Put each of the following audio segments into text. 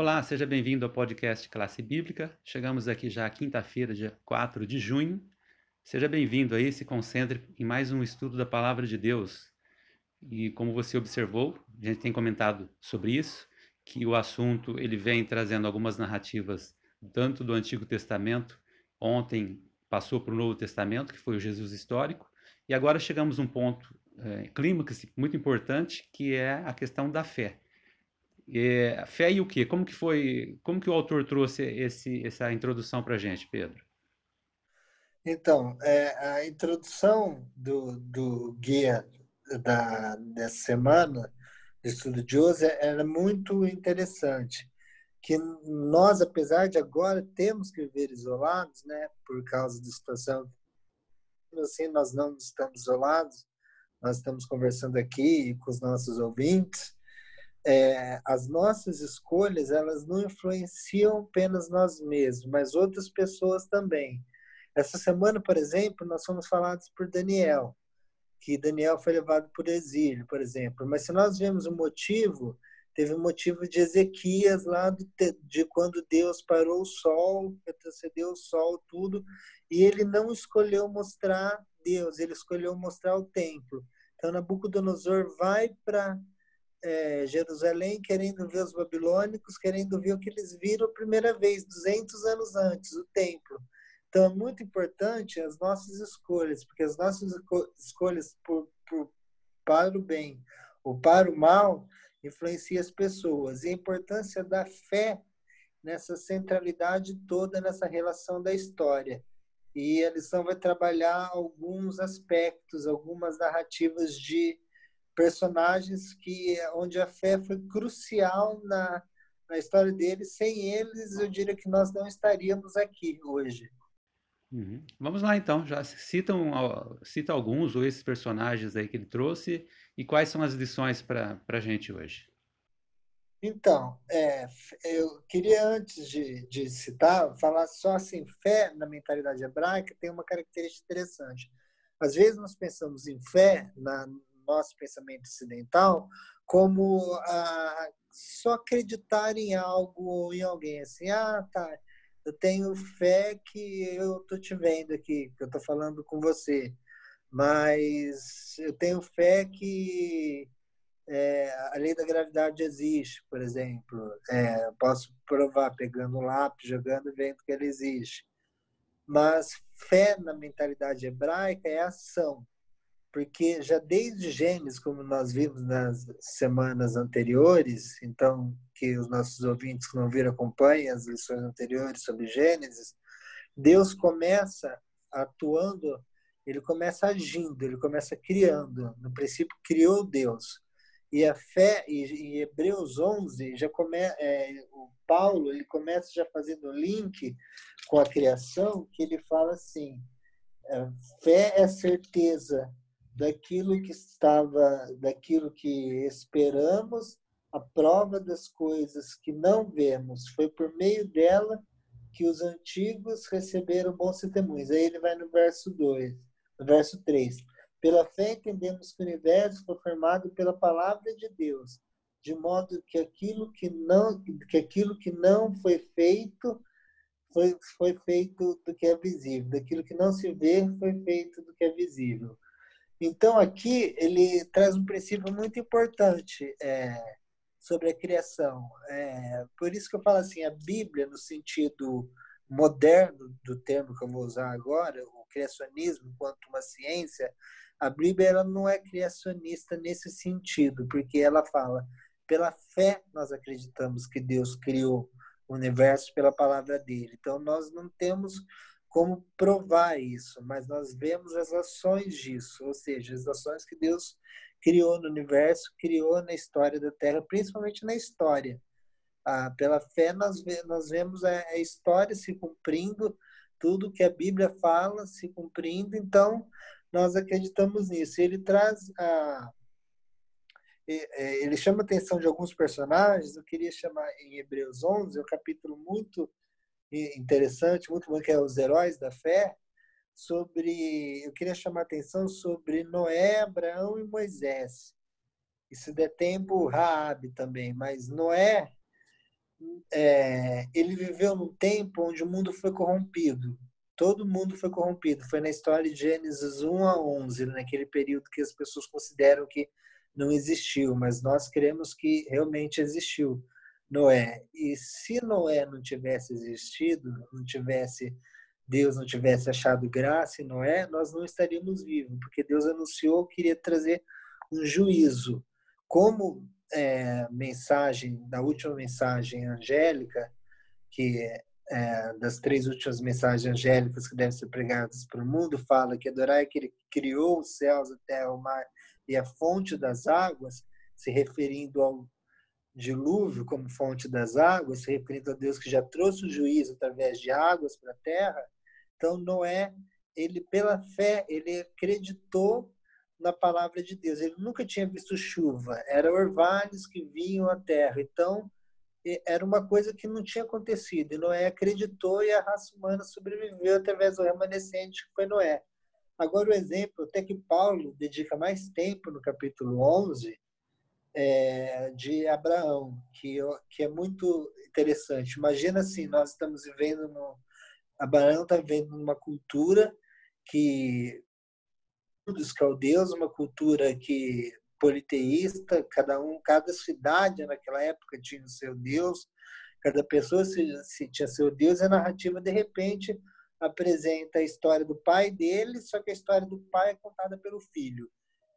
Olá, seja bem-vindo ao podcast Classe Bíblica. Chegamos aqui já quinta-feira, dia 4 de junho. Seja bem-vindo aí, se concentre em mais um estudo da Palavra de Deus. E como você observou, a gente tem comentado sobre isso, que o assunto ele vem trazendo algumas narrativas tanto do Antigo Testamento, ontem passou para o Novo Testamento, que foi o Jesus histórico, e agora chegamos a um ponto é, clímax muito importante, que é a questão da fé. É, fé e o quê? Como que foi? Como que o autor trouxe esse, essa introdução para a gente, Pedro? Então, é, a introdução do, do guia da, dessa semana, do estudo de hoje, era muito interessante. Que nós, apesar de agora termos que viver isolados, né, por causa da situação, assim, nós não estamos isolados, nós estamos conversando aqui com os nossos ouvintes, é, as nossas escolhas elas não influenciam apenas nós mesmos, mas outras pessoas também. Essa semana, por exemplo, nós fomos falados por Daniel, que Daniel foi levado por exílio, por exemplo. Mas se nós vemos o motivo, teve o motivo de Ezequias lá de, de quando Deus parou o sol, retrocedeu o sol, tudo, e ele não escolheu mostrar Deus, ele escolheu mostrar o templo. Então Nabucodonosor vai para é, Jerusalém querendo ver os babilônicos, querendo ver o que eles viram a primeira vez, 200 anos antes, o templo. Então é muito importante as nossas escolhas, porque as nossas escolhas por, por, para o bem ou para o mal influenciam as pessoas. E a importância da fé nessa centralidade toda nessa relação da história. E a lição vai trabalhar alguns aspectos, algumas narrativas de personagens que onde a fé foi crucial na, na história deles. Sem eles, eu diria que nós não estaríamos aqui hoje. Uhum. Vamos lá então, já citam, cita alguns ou esses personagens aí que ele trouxe e quais são as lições para a gente hoje? Então, é, eu queria antes de, de citar, falar só assim, fé na mentalidade hebraica tem uma característica interessante. Às vezes nós pensamos em fé, na, nosso pensamento ocidental como ah, só acreditar em algo, em alguém. Assim, ah, tá, eu tenho fé que eu tô te vendo aqui, que eu tô falando com você, mas eu tenho fé que é, a lei da gravidade existe, por exemplo. É, posso provar pegando um lápis, jogando, vendo que ela existe. Mas fé na mentalidade hebraica é ação porque já desde Gênesis, como nós vimos nas semanas anteriores, então que os nossos ouvintes que não viram acompanhem as lições anteriores sobre Gênesis, Deus começa atuando, ele começa agindo, ele começa criando. No princípio criou Deus. E a fé, em Hebreus 11, já come, é, o Paulo ele começa já fazendo link com a criação, que ele fala assim: fé é certeza daquilo que estava, daquilo que esperamos, a prova das coisas que não vemos. Foi por meio dela que os antigos receberam bons testemunhos. Aí ele vai no verso 2, no verso 3. Pela fé entendemos que o universo foi formado pela palavra de Deus, de modo que aquilo que não que aquilo que não foi feito foi, foi feito do que é visível, daquilo que não se vê foi feito do que é visível. Então, aqui, ele traz um princípio muito importante é, sobre a criação. É, por isso que eu falo assim, a Bíblia, no sentido moderno do termo que eu vou usar agora, o criacionismo enquanto uma ciência, a Bíblia ela não é criacionista nesse sentido, porque ela fala, pela fé nós acreditamos que Deus criou o universo pela palavra dele. Então, nós não temos como provar isso, mas nós vemos as ações disso, ou seja, as ações que Deus criou no universo, criou na história da Terra, principalmente na história. Ah, pela fé, nós, nós vemos a, a história se cumprindo, tudo que a Bíblia fala se cumprindo, então nós acreditamos nisso. Ele traz a. Ele chama a atenção de alguns personagens, eu queria chamar em Hebreus 11, é um capítulo muito interessante, muito bom, que é Os Heróis da Fé, sobre. Eu queria chamar a atenção sobre Noé, Abraão e Moisés. E se der tempo, Raabe também. Mas Noé, é, ele viveu num tempo onde o mundo foi corrompido. Todo mundo foi corrompido. Foi na história de Gênesis 1 a 11, naquele período que as pessoas consideram que não existiu, mas nós cremos que realmente existiu Noé. E se Noé não tivesse existido, não tivesse Deus não tivesse achado graça em Noé, nós não estaríamos vivos, porque Deus anunciou que iria trazer um juízo. Como é, mensagem, da última mensagem angélica, que é, das três últimas mensagens angélicas que devem ser pregadas para o mundo, fala que adorar é que ele criou os céus, a terra, o mar e a fonte das águas, se referindo ao dilúvio como fonte das águas, se referindo a Deus que já trouxe o juízo através de águas para a terra, então, Noé, ele pela fé, ele acreditou na palavra de Deus. Ele nunca tinha visto chuva, eram orvalhos que vinham à terra. Então, era uma coisa que não tinha acontecido. E Noé acreditou e a raça humana sobreviveu através do remanescente que foi Noé. Agora, o exemplo, até que Paulo dedica mais tempo no capítulo 11, é, de Abraão, que, que é muito interessante. Imagina assim, nós estamos vivendo no, Abraão está vivendo numa cultura que dos caldeus, uma cultura que politeísta, cada um, cada cidade naquela época tinha o seu deus, cada pessoa se, se tinha seu deus, e a narrativa de repente apresenta a história do pai dele, só que a história do pai é contada pelo filho.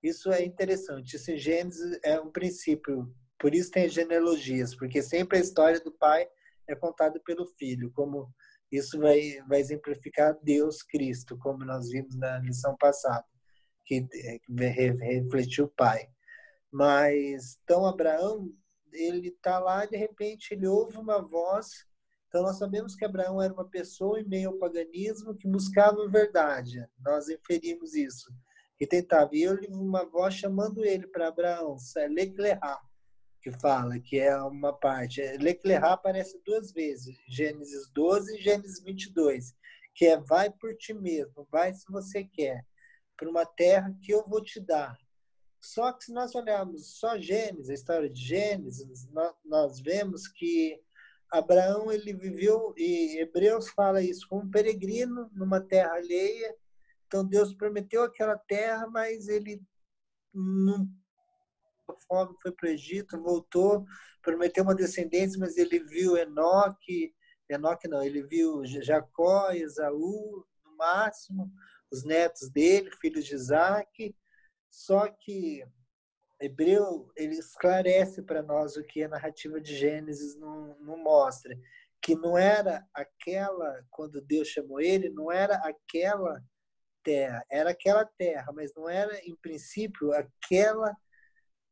Isso é interessante. Esse Gênesis é um princípio, por isso tem genealogias, porque sempre a história do pai é contada pelo filho, como isso vai, vai exemplificar Deus Cristo, como nós vimos na lição passada, que refletiu o Pai. Mas, então, Abraão, ele está lá, de repente, ele ouve uma voz. Então, nós sabemos que Abraão era uma pessoa em meio ao paganismo que buscava a verdade. Nós inferimos isso. E tentava. E eu li uma voz chamando ele para Abraão, Leclerá que fala, que é uma parte. Leclerc aparece duas vezes, Gênesis 12 e Gênesis 22, que é vai por ti mesmo, vai se você quer, para uma terra que eu vou te dar. Só que se nós olharmos só Gênesis, a história de Gênesis, nós vemos que Abraão ele viveu e Hebreus fala isso como um peregrino numa terra alheia. Então Deus prometeu aquela terra, mas ele não fome, foi para o Egito, voltou, prometeu uma descendência, mas ele viu Enoque, Enoque não, ele viu Jacó, Esaú, no máximo, os netos dele, filhos de Isaac, só que Hebreu, ele esclarece para nós o que a narrativa de Gênesis não, não mostra, que não era aquela, quando Deus chamou ele, não era aquela terra, era aquela terra, mas não era, em princípio, aquela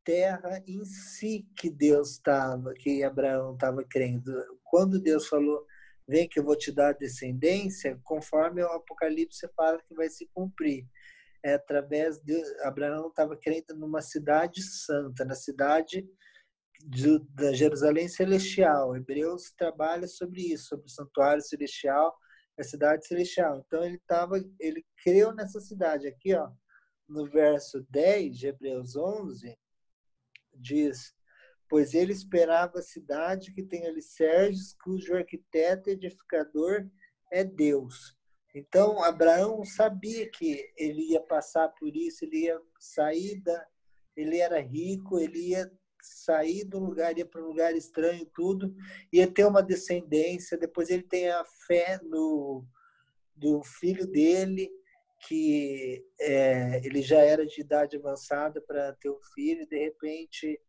terra em si que Deus estava, que Abraão estava crendo. Quando Deus falou, vem que eu vou te dar descendência, conforme o Apocalipse fala que vai se cumprir. É através de Abraão estava crendo numa cidade santa, na cidade de, da Jerusalém celestial. Hebreus trabalha sobre isso, sobre o santuário celestial, a cidade celestial. Então ele estava, ele creu nessa cidade aqui, ó, no verso 10 de Hebreus 11, diz: Pois ele esperava a cidade que tem alicerces, cujo arquiteto e edificador é Deus. Então, Abraão sabia que ele ia passar por isso, ele ia sair da. Ele era rico, ele ia sair do lugar, ia para um lugar estranho, tudo, ia ter uma descendência. Depois, ele tem a fé no do filho dele, que é, ele já era de idade avançada para ter um filho, e de repente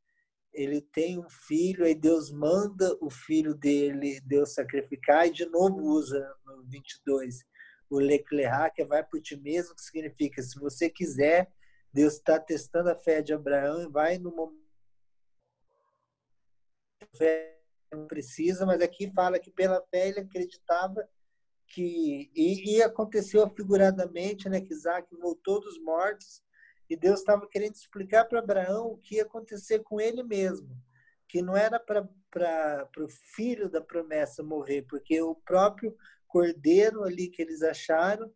ele tem um filho, aí Deus manda o filho dele, Deus sacrificar, e de novo usa no 22 o Leclerc, que vai por ti mesmo, que significa, se você quiser, Deus está testando a fé de Abraão e vai no momento fé não precisa, mas aqui fala que pela fé ele acreditava que e, e aconteceu figuradamente, né, que Isaac voltou dos mortos e Deus estava querendo explicar para Abraão o que ia acontecer com ele mesmo, que não era para o filho da promessa morrer, porque o próprio cordeiro ali que eles acharam,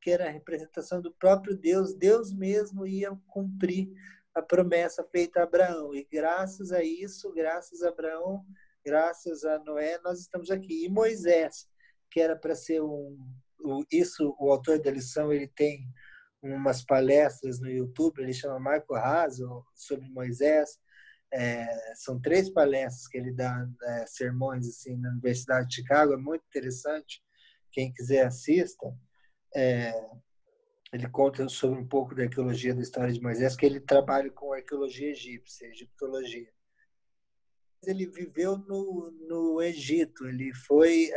que era a representação do próprio Deus, Deus mesmo ia cumprir a promessa feita a Abraão. E graças a isso, graças a Abraão, graças a Noé, nós estamos aqui. E Moisés, que era para ser um. Isso, o autor da lição, ele tem umas palestras no YouTube, ele chama Marco Raso, sobre Moisés. É, são três palestras que ele dá, é, sermões assim, na Universidade de Chicago, é muito interessante. Quem quiser assista. É, ele conta sobre um pouco da arqueologia da história de Moisés, que ele trabalha com arqueologia egípcia, egiptologia. Ele viveu no, no Egito, ele foi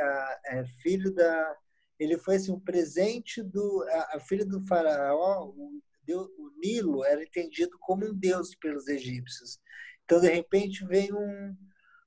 é, filho da ele foi assim, um presente do a, a filha do faraó, o, Deus, o Nilo era entendido como um deus pelos egípcios. Então, de repente, vem um,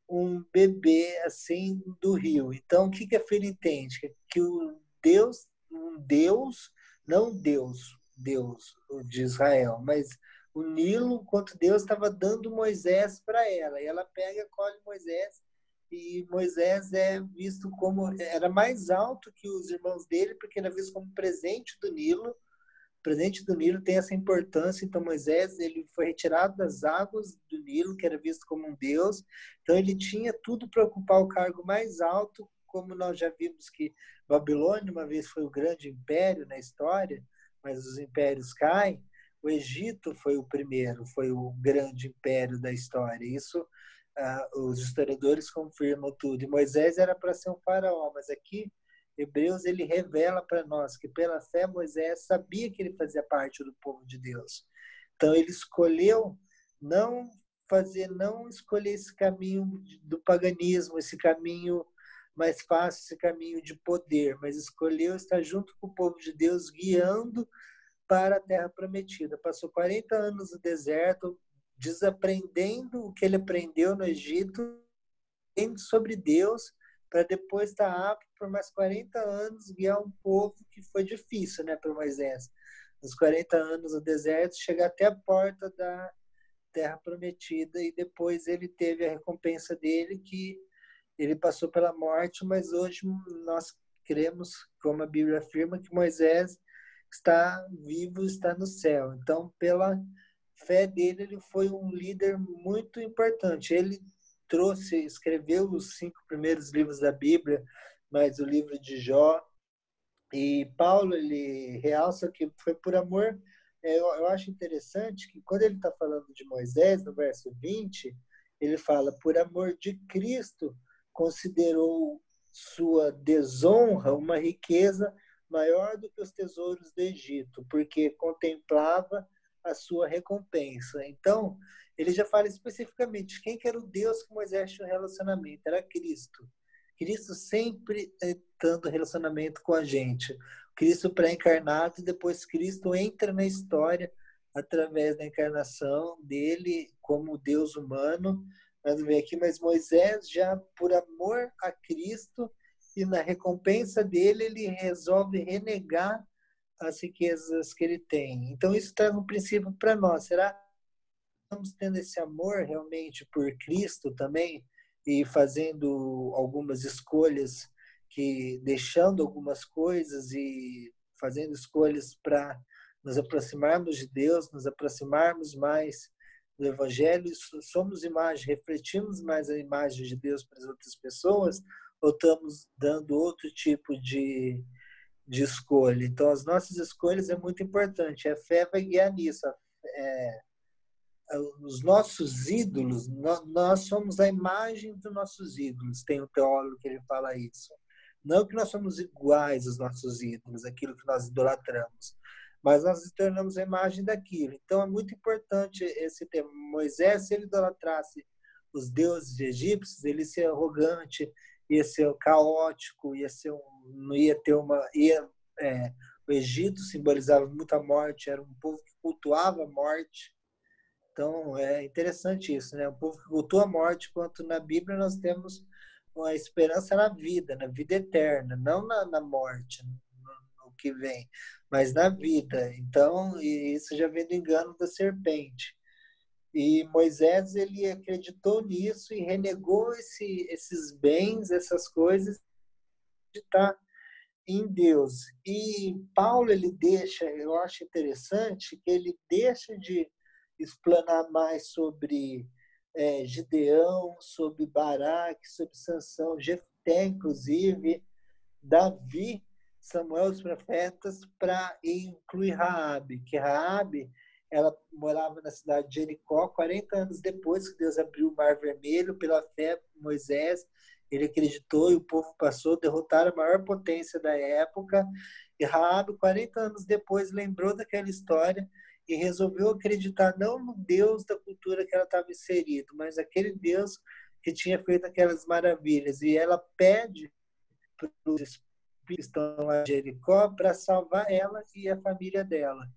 um bebê assim do rio. Então, o que, que a filha entende? Que o Deus, um Deus, não Deus, Deus de Israel, mas o Nilo, quanto Deus estava dando Moisés para ela. E ela pega, colhe Moisés e Moisés é visto como era mais alto que os irmãos dele porque era visto como presente do Nilo. O presente do Nilo tem essa importância. Então Moisés ele foi retirado das águas do Nilo que era visto como um deus. Então ele tinha tudo para ocupar o cargo mais alto como nós já vimos que Babilônia uma vez foi o grande império na história mas os impérios caem o Egito foi o primeiro foi o grande império da história isso ah, os historiadores confirmam tudo. E Moisés era para ser um faraó, mas aqui Hebreus ele revela para nós que pela fé Moisés sabia que ele fazia parte do povo de Deus. Então ele escolheu não fazer, não escolher esse caminho do paganismo, esse caminho mais fácil, esse caminho de poder, mas escolheu estar junto com o povo de Deus, guiando para a terra prometida. Passou 40 anos no deserto, desaprendendo o que ele aprendeu no Egito, sobre Deus, para depois estar apto por mais 40 anos guiar um povo que foi difícil né, para Moisés. Nos 40 anos no deserto, chegar até a porta da terra prometida e depois ele teve a recompensa dele que ele passou pela morte, mas hoje nós cremos, como a Bíblia afirma, que Moisés está vivo, está no céu. Então, pela fé dele, ele foi um líder muito importante. Ele trouxe, escreveu os cinco primeiros livros da Bíblia, mas o livro de Jó. E Paulo, ele realça que foi por amor. É, eu, eu acho interessante que quando ele está falando de Moisés, no verso 20, ele fala: por amor de Cristo, considerou sua desonra uma riqueza maior do que os tesouros do Egito, porque contemplava a sua recompensa. Então, ele já fala especificamente quem que era o Deus que Moisés tinha um relacionamento, era Cristo. Cristo sempre tendo relacionamento com a gente. Cristo pré-encarnado e depois Cristo entra na história através da encarnação dele como Deus humano. Nós vemos aqui, mas Moisés já por amor a Cristo e na recompensa dele ele resolve renegar as riquezas que ele tem. Então, isso traz um princípio para nós. Será que estamos tendo esse amor realmente por Cristo também e fazendo algumas escolhas que deixando algumas coisas e fazendo escolhas para nos aproximarmos de Deus, nos aproximarmos mais do Evangelho, somos imagem, refletimos mais a imagem de Deus para as outras pessoas, ou estamos dando outro tipo de, de escolha. Então, as nossas escolhas é muito importante. A fé vai guiar nisso. É, os nossos ídolos, nós somos a imagem dos nossos ídolos. Tem um teólogo que ele fala isso. Não que nós somos iguais aos nossos ídolos, aquilo que nós idolatramos, mas nós tornamos a imagem daquilo. Então é muito importante esse tema. Moisés, se ele idolatrasse os deuses egípcios, ele ia ser arrogante, ia ser caótico, ia ser um, não ia ter uma ia, é, o Egito simbolizava muita morte, era um povo que cultuava a morte. Então é interessante isso, né? Um povo que cultua a morte, enquanto na Bíblia nós temos uma esperança na vida, na vida eterna, não na, na morte, no, que vem, mas na vida. Então isso já vem do engano da serpente. E Moisés ele acreditou nisso e renegou esse, esses bens, essas coisas, de estar em Deus. E Paulo ele deixa, eu acho interessante que ele deixa de explanar mais sobre é, Gideão, sobre Baraque, sobre Sansão, Jefté, inclusive, Davi, Samuel, os profetas, para incluir Raabe, que Raabe ela morava na cidade de Jericó 40 anos depois que Deus abriu o Mar Vermelho pela fé Moisés ele acreditou e o povo passou, derrotaram a maior potência da época. E Raab, 40 anos depois, lembrou daquela história e resolveu acreditar não no Deus da cultura que ela estava inserida, mas aquele Deus que tinha feito aquelas maravilhas. E ela pede para os estão lá Jericó para salvar ela e a família dela.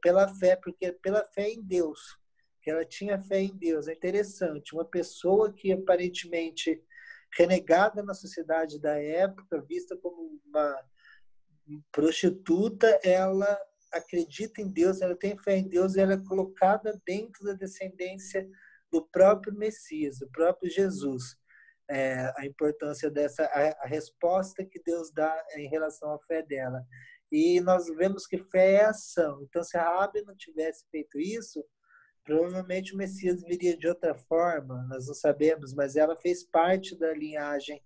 Pela fé, porque pela fé em Deus, que ela tinha fé em Deus. É interessante, uma pessoa que aparentemente renegada na sociedade da época, vista como uma prostituta, ela acredita em Deus, ela tem fé em Deus, e ela é colocada dentro da descendência do próprio Messias, do próprio Jesus. É, a importância dessa, a, a, resposta que Deus dá em relação à fé dela. E nós vemos que fé é ação. Então, se a Rabi não tivesse feito isso, Provavelmente o Messias viria de outra forma, nós não sabemos, mas ela fez parte da linhagem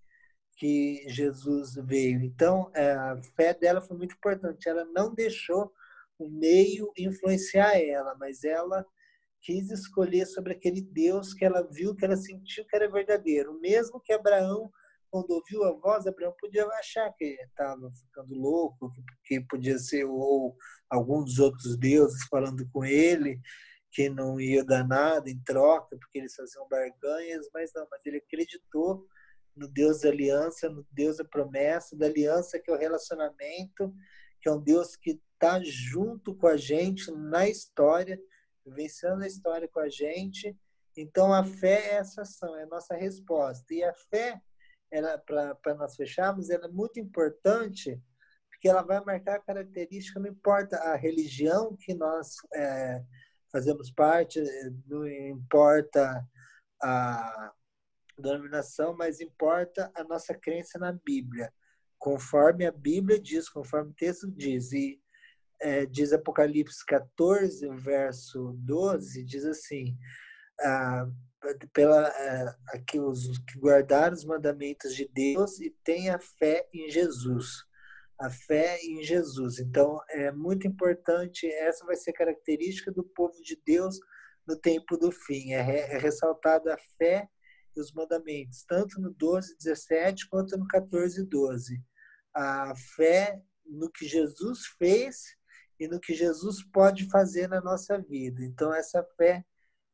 que Jesus veio. Então, é, a fé dela foi muito importante. Ela não deixou o meio influenciar ela, mas ela quis escolher sobre aquele Deus que ela viu, que ela sentiu que era verdadeiro. Mesmo que Abraão, quando ouviu a voz, Abraão podia achar que estava ficando louco, que podia ser ou algum dos outros deuses falando com ele que não ia dar nada em troca, porque eles faziam barganhas, mas não, mas ele acreditou no Deus da aliança, no Deus da promessa, da aliança que é o relacionamento, que é um Deus que está junto com a gente na história, vencendo a história com a gente. Então a fé é essa ação, é a nossa resposta. E a fé, para nós fecharmos, ela é muito importante porque ela vai marcar a característica, não importa a religião que nós é, fazemos parte, não importa a denominação, mas importa a nossa crença na Bíblia, conforme a Bíblia diz, conforme o texto diz. E é, diz Apocalipse 14, verso 12, diz assim: ah, pela é, aqui os que guardaram os mandamentos de Deus e têm a fé em Jesus a fé em Jesus. Então, é muito importante, essa vai ser característica do povo de Deus no tempo do fim, é, é ressaltada a fé e os mandamentos, tanto no 12, 17, quanto no 14, 12. A fé no que Jesus fez e no que Jesus pode fazer na nossa vida. Então, essa fé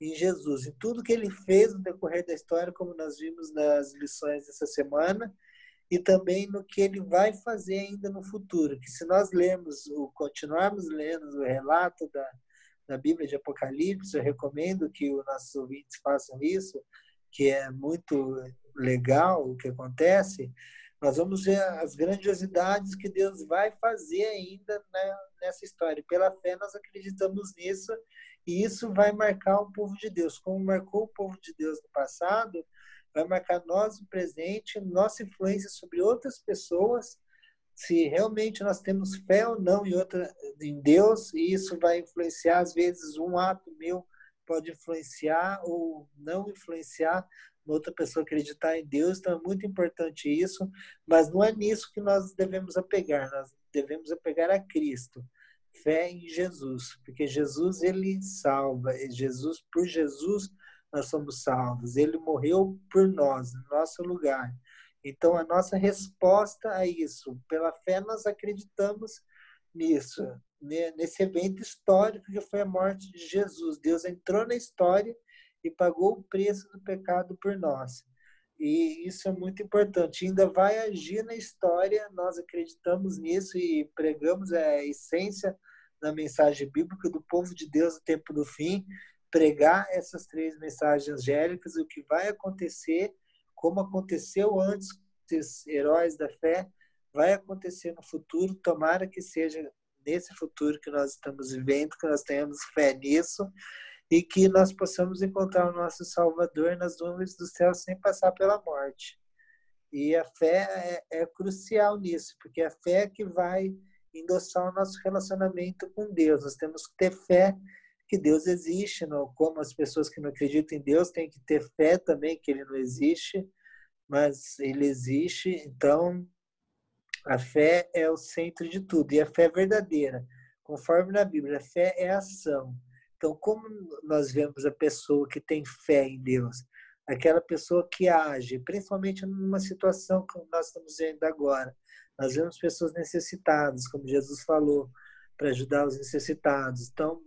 em Jesus, em tudo que ele fez no decorrer da história, como nós vimos nas lições dessa semana, e também no que ele vai fazer ainda no futuro. Que se nós lermos, ou continuarmos lendo o relato da, da Bíblia de Apocalipse, eu recomendo que os nossos ouvintes façam isso, que é muito legal o que acontece. Nós vamos ver as grandiosidades que Deus vai fazer ainda né, nessa história. Pela fé, nós acreditamos nisso, e isso vai marcar o povo de Deus. Como marcou o povo de Deus no passado, vai marcar nós o presente, nossa influência sobre outras pessoas, se realmente nós temos fé ou não em outra em Deus, e isso vai influenciar às vezes um ato meu pode influenciar ou não influenciar outra pessoa acreditar em Deus, então é muito importante isso, mas não é nisso que nós devemos apegar, nós devemos apegar a Cristo, fé em Jesus, porque Jesus ele salva, Jesus por Jesus nós somos salvos. Ele morreu por nós, no nosso lugar. Então, a nossa resposta a isso, pela fé, nós acreditamos nisso, nesse evento histórico que foi a morte de Jesus. Deus entrou na história e pagou o preço do pecado por nós. E isso é muito importante. Ainda vai agir na história, nós acreditamos nisso e pregamos a essência da mensagem bíblica do povo de Deus no tempo do fim, pregar essas três mensagens angélicas, o que vai acontecer, como aconteceu antes desses heróis da fé, vai acontecer no futuro, tomara que seja nesse futuro que nós estamos vivendo, que nós tenhamos fé nisso e que nós possamos encontrar o nosso Salvador nas nuvens do céu sem passar pela morte. E a fé é, é crucial nisso, porque é a fé que vai endossar o nosso relacionamento com Deus. Nós temos que ter fé que Deus existe, não, como as pessoas que não acreditam em Deus têm que ter fé também que ele não existe, mas ele existe, então a fé é o centro de tudo, e a fé é verdadeira, conforme na Bíblia, a fé é ação. Então, como nós vemos a pessoa que tem fé em Deus? Aquela pessoa que age, principalmente numa situação como nós estamos vendo agora. Nós vemos pessoas necessitadas, como Jesus falou, para ajudar os necessitados. Então,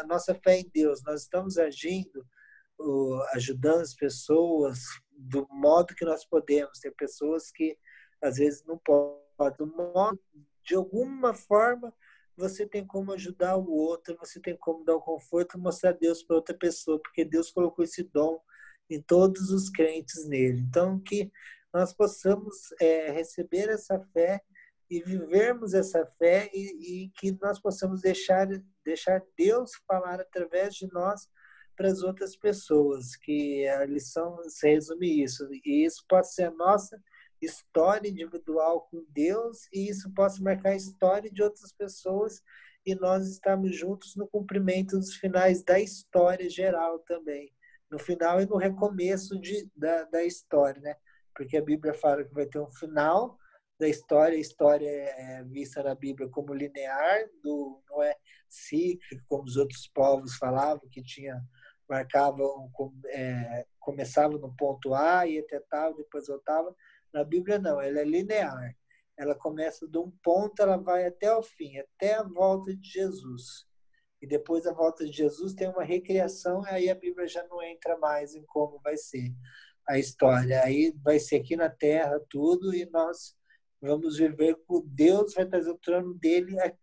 a nossa fé em Deus, nós estamos agindo, ajudando as pessoas do modo que nós podemos. Tem pessoas que às vezes não podem. De alguma forma, você tem como ajudar o outro, você tem como dar o conforto e mostrar Deus para outra pessoa, porque Deus colocou esse dom em todos os crentes nele. Então, que nós possamos é, receber essa fé e vivermos essa fé e, e, que nós possamos deixar deixar Deus falar através de nós para as outras pessoas, que a lição se resume isso. E isso pode ser a nossa história individual com Deus e isso pode marcar a história de outras pessoas e nós estamos juntos no cumprimento dos finais da história geral também. No final e no recomeço de, da, da história, né? Porque a Bíblia fala que vai ter um final, da história. A história é, é vista na Bíblia como linear, do, não é cíclico, como os outros povos falavam, que tinha marcava, é, começava no ponto A, ia até tal, depois voltava. Na Bíblia, não, ela é linear. Ela começa de um ponto, ela vai até o fim, até a volta de Jesus. E depois da volta de Jesus tem uma recriação, aí a Bíblia já não entra mais em como vai ser a história. Aí vai ser aqui na Terra tudo, e nós vamos viver com Deus vai trazer o trono dele aqui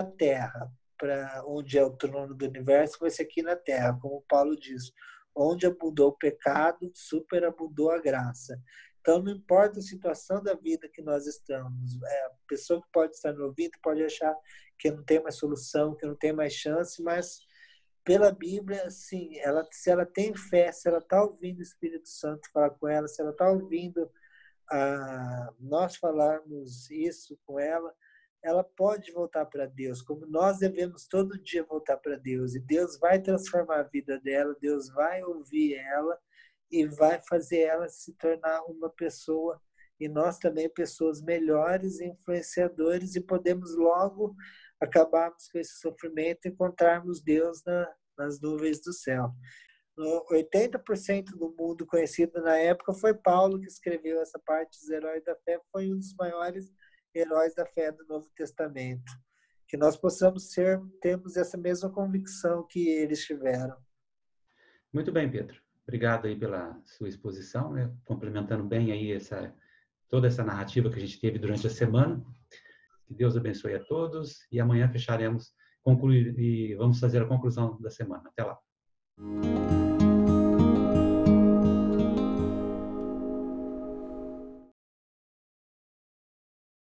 na terra, para onde é o trono do universo, vai ser aqui na terra, como Paulo diz. Onde abundou o pecado, superabundou a graça. Então, não importa a situação da vida que nós estamos, é, a pessoa que pode estar no ouvido pode achar que não tem mais solução, que não tem mais chance, mas pela Bíblia, sim, ela, se ela tem fé, se ela está ouvindo o Espírito Santo falar com ela, se ela está ouvindo a nós falarmos isso com ela, ela pode voltar para Deus, como nós devemos todo dia voltar para Deus. E Deus vai transformar a vida dela, Deus vai ouvir ela e vai fazer ela se tornar uma pessoa e nós também pessoas melhores, influenciadores e podemos logo acabarmos com esse sofrimento e encontrarmos Deus na, nas nuvens do céu. 80% do mundo conhecido na época foi Paulo que escreveu essa parte dos heróis da fé, foi um dos maiores heróis da fé do Novo Testamento. Que nós possamos ser, temos essa mesma convicção que eles tiveram. Muito bem, Pedro. Obrigado aí pela sua exposição, né? complementando bem aí essa toda essa narrativa que a gente teve durante a semana. Que Deus abençoe a todos e amanhã fecharemos concluir e vamos fazer a conclusão da semana. Até lá.